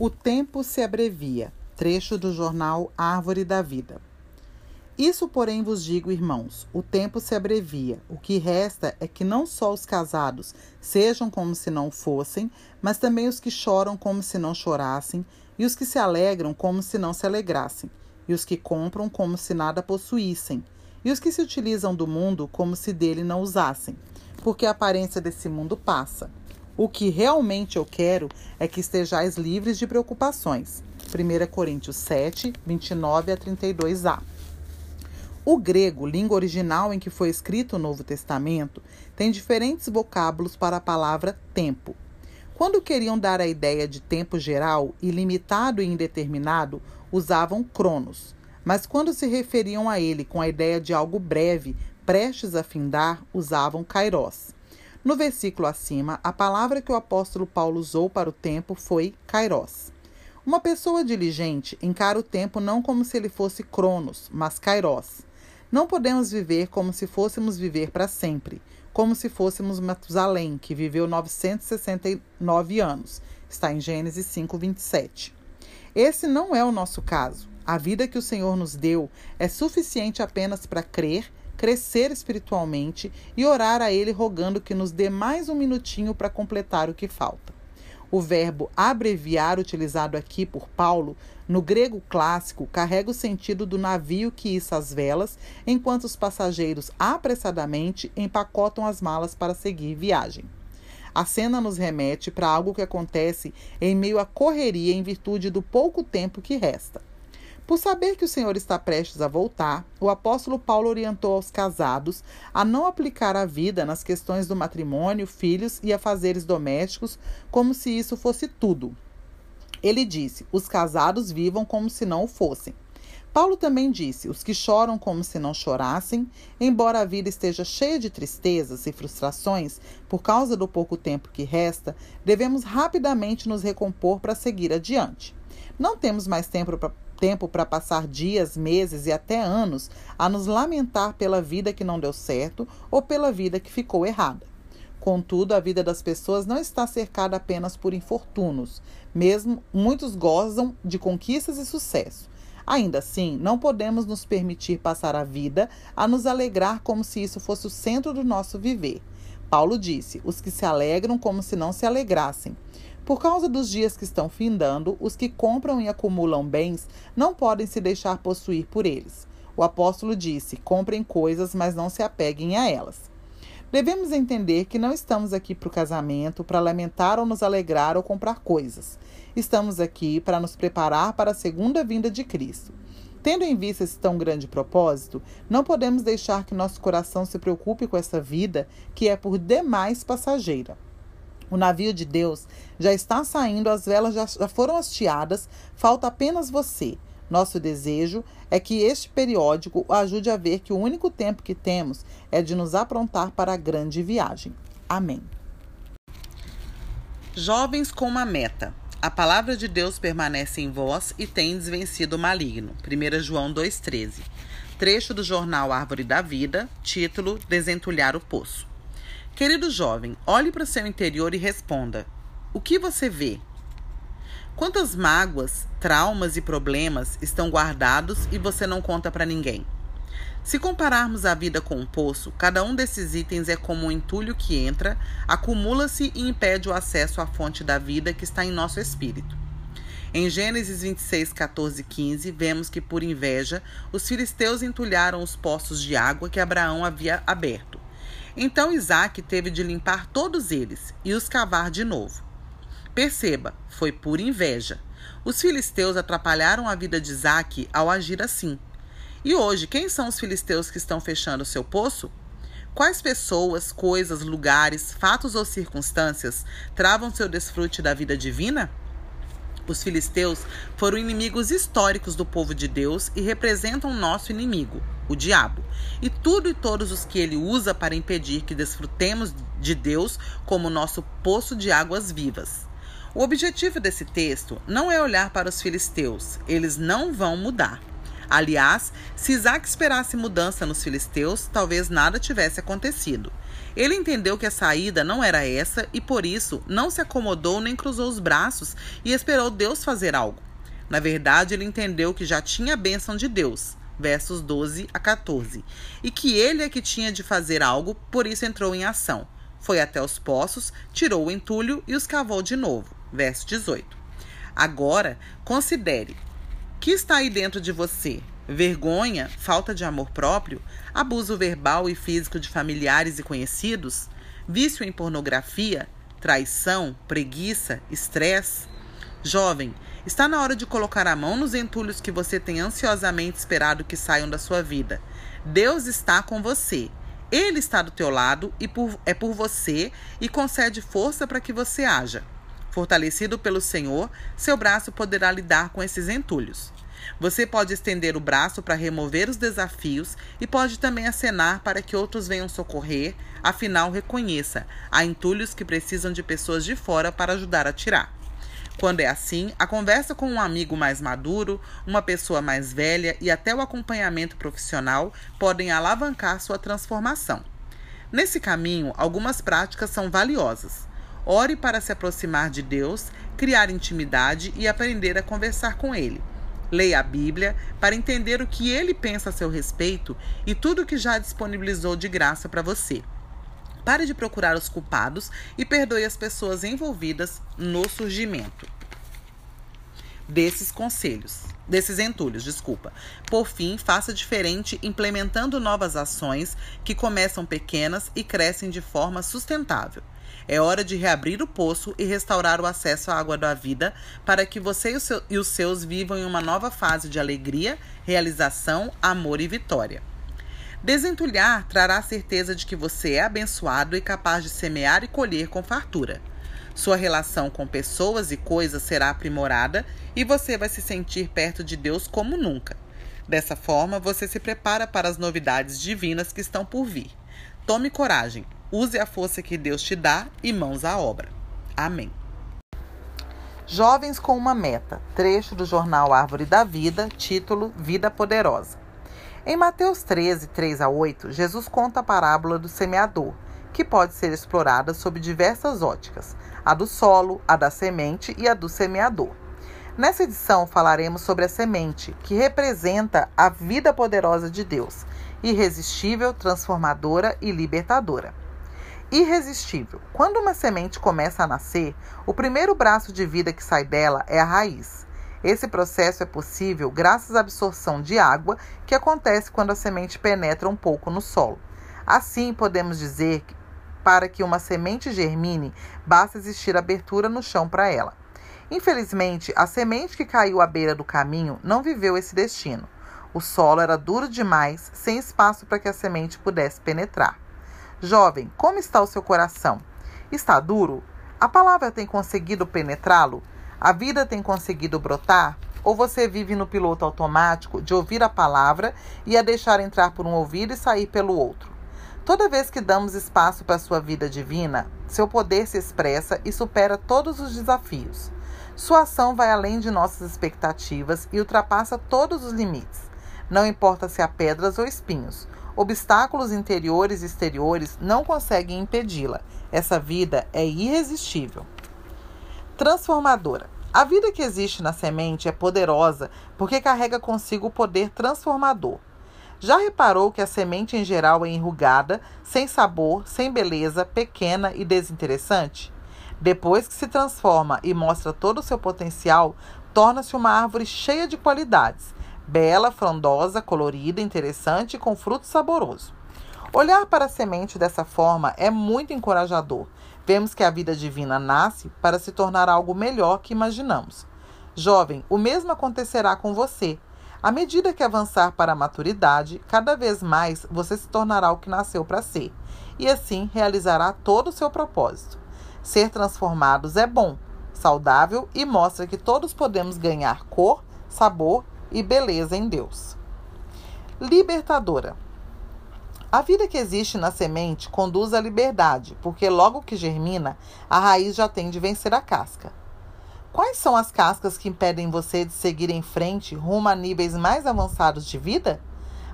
O tempo se abrevia. Trecho do jornal Árvore da Vida. Isso, porém, vos digo, irmãos: o tempo se abrevia. O que resta é que não só os casados sejam como se não fossem, mas também os que choram como se não chorassem, e os que se alegram como se não se alegrassem, e os que compram como se nada possuíssem, e os que se utilizam do mundo como se dele não usassem, porque a aparência desse mundo passa. O que realmente eu quero é que estejais livres de preocupações. 1 Coríntios 7, 29 a 32a. O grego, língua original em que foi escrito o Novo Testamento, tem diferentes vocábulos para a palavra tempo. Quando queriam dar a ideia de tempo geral, ilimitado e indeterminado, usavam cronos, mas quando se referiam a ele com a ideia de algo breve, prestes a findar, usavam kairos. No versículo acima, a palavra que o apóstolo Paulo usou para o tempo foi kairos. Uma pessoa diligente encara o tempo não como se ele fosse cronos, mas kairos. Não podemos viver como se fôssemos viver para sempre, como se fôssemos Matusalém, que viveu 969 anos. Está em Gênesis 5:27. Esse não é o nosso caso. A vida que o Senhor nos deu é suficiente apenas para crer, crescer espiritualmente e orar a Ele rogando que nos dê mais um minutinho para completar o que falta. O verbo abreviar, utilizado aqui por Paulo, no grego clássico, carrega o sentido do navio que issa as velas, enquanto os passageiros apressadamente empacotam as malas para seguir viagem. A cena nos remete para algo que acontece em meio à correria em virtude do pouco tempo que resta. Por saber que o Senhor está prestes a voltar, o apóstolo Paulo orientou aos casados a não aplicar a vida nas questões do matrimônio, filhos e afazeres domésticos como se isso fosse tudo. Ele disse: os casados vivam como se não o fossem. Paulo também disse: os que choram como se não chorassem, embora a vida esteja cheia de tristezas e frustrações por causa do pouco tempo que resta, devemos rapidamente nos recompor para seguir adiante. Não temos mais tempo tempo para passar dias, meses e até anos a nos lamentar pela vida que não deu certo ou pela vida que ficou errada. Contudo, a vida das pessoas não está cercada apenas por infortúnios. Mesmo muitos gozam de conquistas e sucesso. Ainda assim, não podemos nos permitir passar a vida a nos alegrar como se isso fosse o centro do nosso viver. Paulo disse: os que se alegram como se não se alegrassem. Por causa dos dias que estão findando, os que compram e acumulam bens não podem se deixar possuir por eles. O apóstolo disse: comprem coisas, mas não se apeguem a elas. Devemos entender que não estamos aqui para o casamento, para lamentar ou nos alegrar ou comprar coisas. Estamos aqui para nos preparar para a segunda vinda de Cristo. Tendo em vista esse tão grande propósito, não podemos deixar que nosso coração se preocupe com essa vida que é por demais passageira. O navio de Deus já está saindo, as velas já, já foram hasteadas, falta apenas você. Nosso desejo é que este periódico o ajude a ver que o único tempo que temos é de nos aprontar para a grande viagem. Amém. Jovens com uma meta. A palavra de Deus permanece em vós e tendes vencido o maligno. 1 João 2,13. Trecho do jornal Árvore da Vida, título Desentulhar o Poço. Querido jovem, olhe para o seu interior e responda: O que você vê? Quantas mágoas, traumas e problemas estão guardados e você não conta para ninguém? Se compararmos a vida com um poço, cada um desses itens é como um entulho que entra, acumula-se e impede o acesso à fonte da vida que está em nosso espírito. Em Gênesis 26, 14 e 15, vemos que, por inveja, os filisteus entulharam os poços de água que Abraão havia aberto. Então Isaac teve de limpar todos eles e os cavar de novo. Perceba, foi por inveja. Os filisteus atrapalharam a vida de Isaac ao agir assim. E hoje, quem são os filisteus que estão fechando seu poço? Quais pessoas, coisas, lugares, fatos ou circunstâncias travam seu desfrute da vida divina? Os filisteus foram inimigos históricos do povo de Deus e representam nosso inimigo, o diabo, e tudo e todos os que ele usa para impedir que desfrutemos de Deus como nosso poço de águas vivas. O objetivo desse texto não é olhar para os filisteus, eles não vão mudar. Aliás, se Isaac esperasse mudança nos filisteus, talvez nada tivesse acontecido. Ele entendeu que a saída não era essa e por isso não se acomodou nem cruzou os braços e esperou Deus fazer algo. Na verdade, ele entendeu que já tinha a bênção de Deus, versos 12 a 14, e que ele é que tinha de fazer algo, por isso entrou em ação. Foi até os poços, tirou o entulho e os cavou de novo, verso 18. Agora, considere: que está aí dentro de você? Vergonha, falta de amor próprio, abuso verbal e físico de familiares e conhecidos, vício em pornografia, traição, preguiça, estresse? Jovem, está na hora de colocar a mão nos entulhos que você tem ansiosamente esperado que saiam da sua vida. Deus está com você. Ele está do teu lado e por, é por você e concede força para que você haja. Fortalecido pelo Senhor, seu braço poderá lidar com esses entulhos. Você pode estender o braço para remover os desafios e pode também acenar para que outros venham socorrer, afinal, reconheça: há entulhos que precisam de pessoas de fora para ajudar a tirar. Quando é assim, a conversa com um amigo mais maduro, uma pessoa mais velha e até o acompanhamento profissional podem alavancar sua transformação. Nesse caminho, algumas práticas são valiosas. Ore para se aproximar de Deus, criar intimidade e aprender a conversar com Ele. Leia a Bíblia para entender o que ele pensa a seu respeito e tudo o que já disponibilizou de graça para você. Pare de procurar os culpados e perdoe as pessoas envolvidas no surgimento desses conselhos, desses entulhos, desculpa. Por fim, faça diferente implementando novas ações que começam pequenas e crescem de forma sustentável. É hora de reabrir o poço e restaurar o acesso à água da vida para que você e os seus vivam em uma nova fase de alegria, realização, amor e vitória. Desentulhar trará a certeza de que você é abençoado e capaz de semear e colher com fartura. Sua relação com pessoas e coisas será aprimorada e você vai se sentir perto de Deus como nunca. Dessa forma, você se prepara para as novidades divinas que estão por vir. Tome coragem, Use a força que Deus te dá e mãos à obra. Amém. Jovens com uma meta. Trecho do jornal Árvore da Vida, título Vida Poderosa. Em Mateus 13, 3 a 8, Jesus conta a parábola do semeador, que pode ser explorada sob diversas óticas: a do solo, a da semente e a do semeador. Nessa edição falaremos sobre a semente, que representa a vida poderosa de Deus, irresistível, transformadora e libertadora irresistível. Quando uma semente começa a nascer, o primeiro braço de vida que sai dela é a raiz. Esse processo é possível graças à absorção de água que acontece quando a semente penetra um pouco no solo. Assim, podemos dizer que para que uma semente germine, basta existir abertura no chão para ela. Infelizmente, a semente que caiu à beira do caminho não viveu esse destino. O solo era duro demais, sem espaço para que a semente pudesse penetrar. Jovem, como está o seu coração? Está duro? A palavra tem conseguido penetrá-lo? A vida tem conseguido brotar? Ou você vive no piloto automático de ouvir a palavra e a deixar entrar por um ouvido e sair pelo outro? Toda vez que damos espaço para a sua vida divina, seu poder se expressa e supera todos os desafios. Sua ação vai além de nossas expectativas e ultrapassa todos os limites. Não importa se há pedras ou espinhos, Obstáculos interiores e exteriores não conseguem impedi-la. Essa vida é irresistível. Transformadora. A vida que existe na semente é poderosa porque carrega consigo o poder transformador. Já reparou que a semente em geral é enrugada, sem sabor, sem beleza, pequena e desinteressante? Depois que se transforma e mostra todo o seu potencial, torna-se uma árvore cheia de qualidades, bela, frondosa, colorida, interessante e com fruto saboroso. Olhar para a semente dessa forma é muito encorajador. Vemos que a vida divina nasce para se tornar algo melhor que imaginamos. Jovem, o mesmo acontecerá com você. À medida que avançar para a maturidade, cada vez mais você se tornará o que nasceu para ser, e assim realizará todo o seu propósito. Ser transformados é bom, saudável e mostra que todos podemos ganhar cor, sabor e beleza em Deus. Libertadora. A vida que existe na semente conduz à liberdade, porque logo que germina, a raiz já tem de vencer a casca. Quais são as cascas que impedem você de seguir em frente rumo a níveis mais avançados de vida?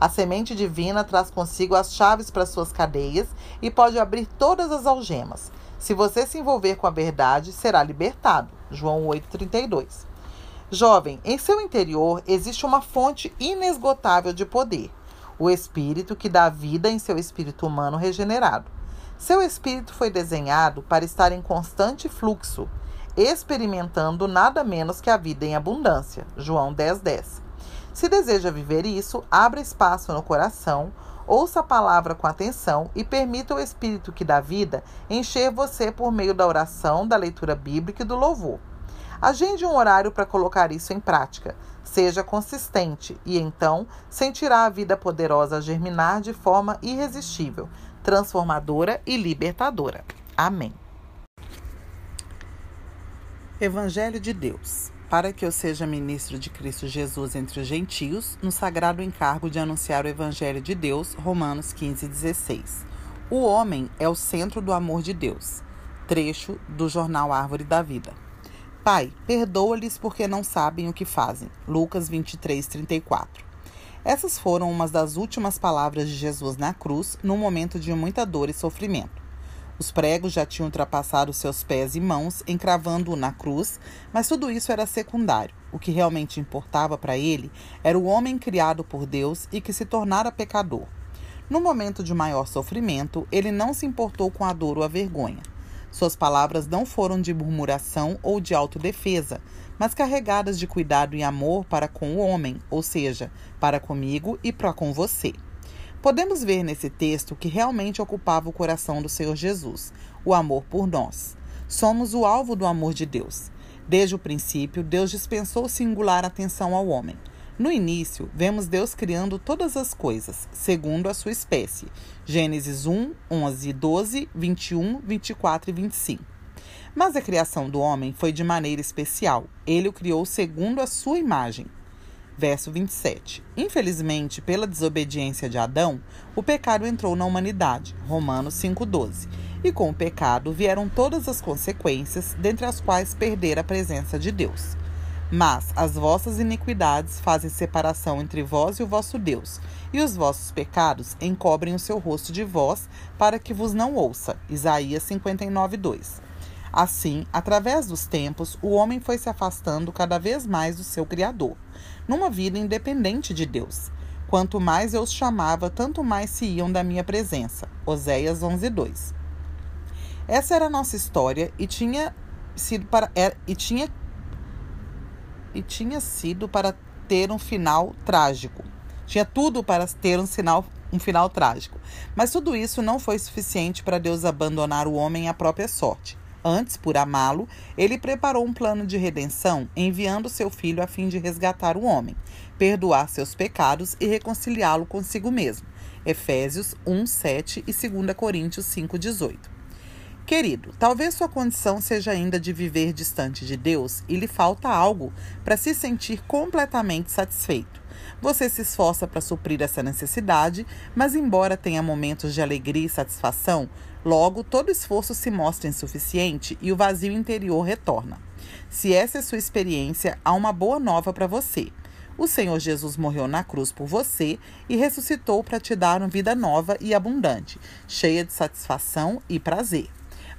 A semente divina traz consigo as chaves para suas cadeias e pode abrir todas as algemas. Se você se envolver com a verdade, será libertado. João 8,32. Jovem, em seu interior existe uma fonte inesgotável de poder, o Espírito que dá vida em seu espírito humano regenerado. Seu espírito foi desenhado para estar em constante fluxo, experimentando nada menos que a vida em abundância. João 10,10. 10. Se deseja viver isso, abra espaço no coração, ouça a palavra com atenção e permita o Espírito que dá vida encher você por meio da oração, da leitura bíblica e do louvor. Agende um horário para colocar isso em prática. Seja consistente e então sentirá a vida poderosa germinar de forma irresistível, transformadora e libertadora. Amém. Evangelho de Deus para que eu seja ministro de Cristo Jesus entre os gentios, no sagrado encargo de anunciar o Evangelho de Deus, Romanos 15, 16. O homem é o centro do amor de Deus. Trecho do jornal Árvore da Vida. Pai, perdoa-lhes porque não sabem o que fazem. Lucas 23, 34. Essas foram umas das últimas palavras de Jesus na cruz, num momento de muita dor e sofrimento. Os pregos já tinham ultrapassado seus pés e mãos, encravando-o na cruz, mas tudo isso era secundário. O que realmente importava para ele era o homem criado por Deus e que se tornara pecador. No momento de maior sofrimento, ele não se importou com a dor ou a vergonha. Suas palavras não foram de murmuração ou de autodefesa, mas carregadas de cuidado e amor para com o homem, ou seja, para comigo e para com você. Podemos ver nesse texto que realmente ocupava o coração do Senhor Jesus, o amor por nós. Somos o alvo do amor de Deus. Desde o princípio, Deus dispensou singular atenção ao homem. No início, vemos Deus criando todas as coisas, segundo a sua espécie. Gênesis 1, 11, 12, 21, 24 e 25. Mas a criação do homem foi de maneira especial. Ele o criou segundo a sua imagem verso 27. Infelizmente, pela desobediência de Adão, o pecado entrou na humanidade. Romanos 5:12. E com o pecado vieram todas as consequências, dentre as quais perder a presença de Deus. Mas as vossas iniquidades fazem separação entre vós e o vosso Deus, e os vossos pecados encobrem o seu rosto de vós, para que vos não ouça. Isaías 59:2. Assim, através dos tempos, o homem foi se afastando cada vez mais do seu Criador numa vida independente de Deus. Quanto mais eu os chamava, tanto mais se iam da minha presença. Oséias 11:2. Essa era a nossa história e tinha sido para era, e tinha e tinha sido para ter um final trágico. Tinha tudo para ter um, sinal, um final trágico. Mas tudo isso não foi suficiente para Deus abandonar o homem à própria sorte. Antes, por amá-lo, ele preparou um plano de redenção, enviando seu filho a fim de resgatar o homem, perdoar seus pecados e reconciliá-lo consigo mesmo. Efésios 1, 7 e 2 Coríntios 5, 18. Querido, talvez sua condição seja ainda de viver distante de Deus e lhe falta algo para se sentir completamente satisfeito. Você se esforça para suprir essa necessidade, mas, embora tenha momentos de alegria e satisfação, Logo, todo esforço se mostra insuficiente e o vazio interior retorna. Se essa é sua experiência, há uma boa nova para você. O Senhor Jesus morreu na cruz por você e ressuscitou para te dar uma vida nova e abundante, cheia de satisfação e prazer.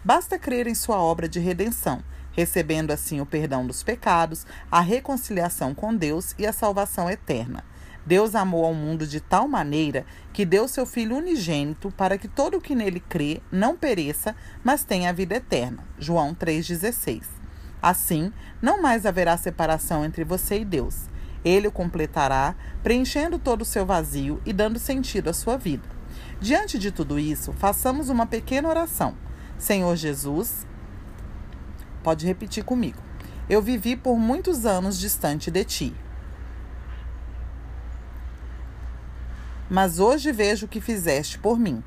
Basta crer em sua obra de redenção, recebendo assim o perdão dos pecados, a reconciliação com Deus e a salvação eterna. Deus amou ao mundo de tal maneira que deu seu Filho unigênito para que todo o que nele crê não pereça, mas tenha a vida eterna. João 3,16. Assim, não mais haverá separação entre você e Deus. Ele o completará, preenchendo todo o seu vazio e dando sentido à sua vida. Diante de tudo isso, façamos uma pequena oração. Senhor Jesus, pode repetir comigo. Eu vivi por muitos anos distante de ti. mas hoje vejo o que fizeste por mim.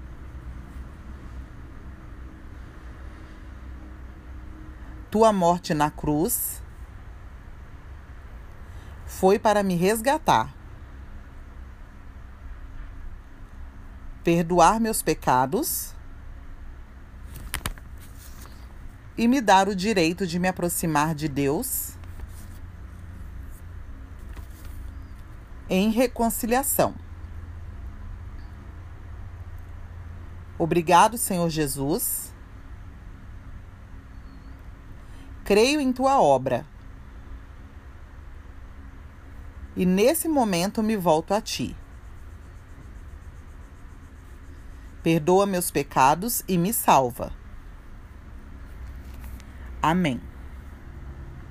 Tua morte na cruz foi para me resgatar, perdoar meus pecados e me dar o direito de me aproximar de Deus em reconciliação. Obrigado, Senhor Jesus. Creio em tua obra. E nesse momento me volto a ti. Perdoa meus pecados e me salva. Amém.